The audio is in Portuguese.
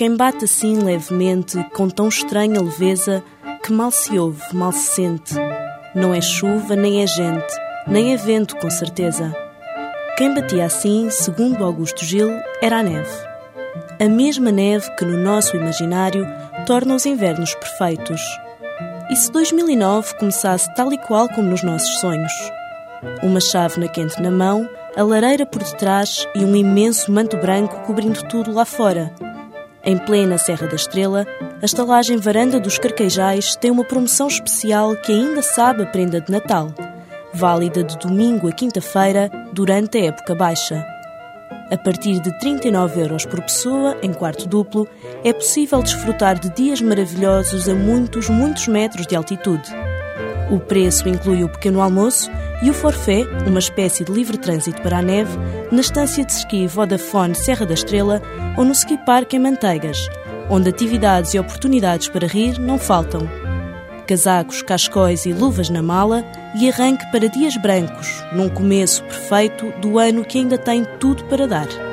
quem bate assim levemente, com tão estranha leveza, que mal se ouve, mal se sente. Não é chuva, nem é gente, nem é vento, com certeza. Quem batia assim, segundo Augusto Gil, era a neve. A mesma neve que, no nosso imaginário, torna os invernos perfeitos. E se 2009 começasse tal e qual como nos nossos sonhos? Uma chávena quente na mão, a lareira por detrás e um imenso manto branco cobrindo tudo lá fora. Em plena Serra da Estrela, a estalagem Varanda dos Carquejais tem uma promoção especial que ainda sabe a prenda de Natal, válida de domingo a quinta-feira durante a época baixa. A partir de 39 euros por pessoa, em quarto duplo, é possível desfrutar de dias maravilhosos a muitos, muitos metros de altitude. O preço inclui o pequeno almoço e o forfait, uma espécie de livre trânsito para a neve, na estância de ski Vodafone Serra da Estrela ou no Ski Park em Manteigas, onde atividades e oportunidades para rir não faltam. Casacos, cascóis e luvas na mala e arranque para dias brancos, num começo perfeito do ano que ainda tem tudo para dar.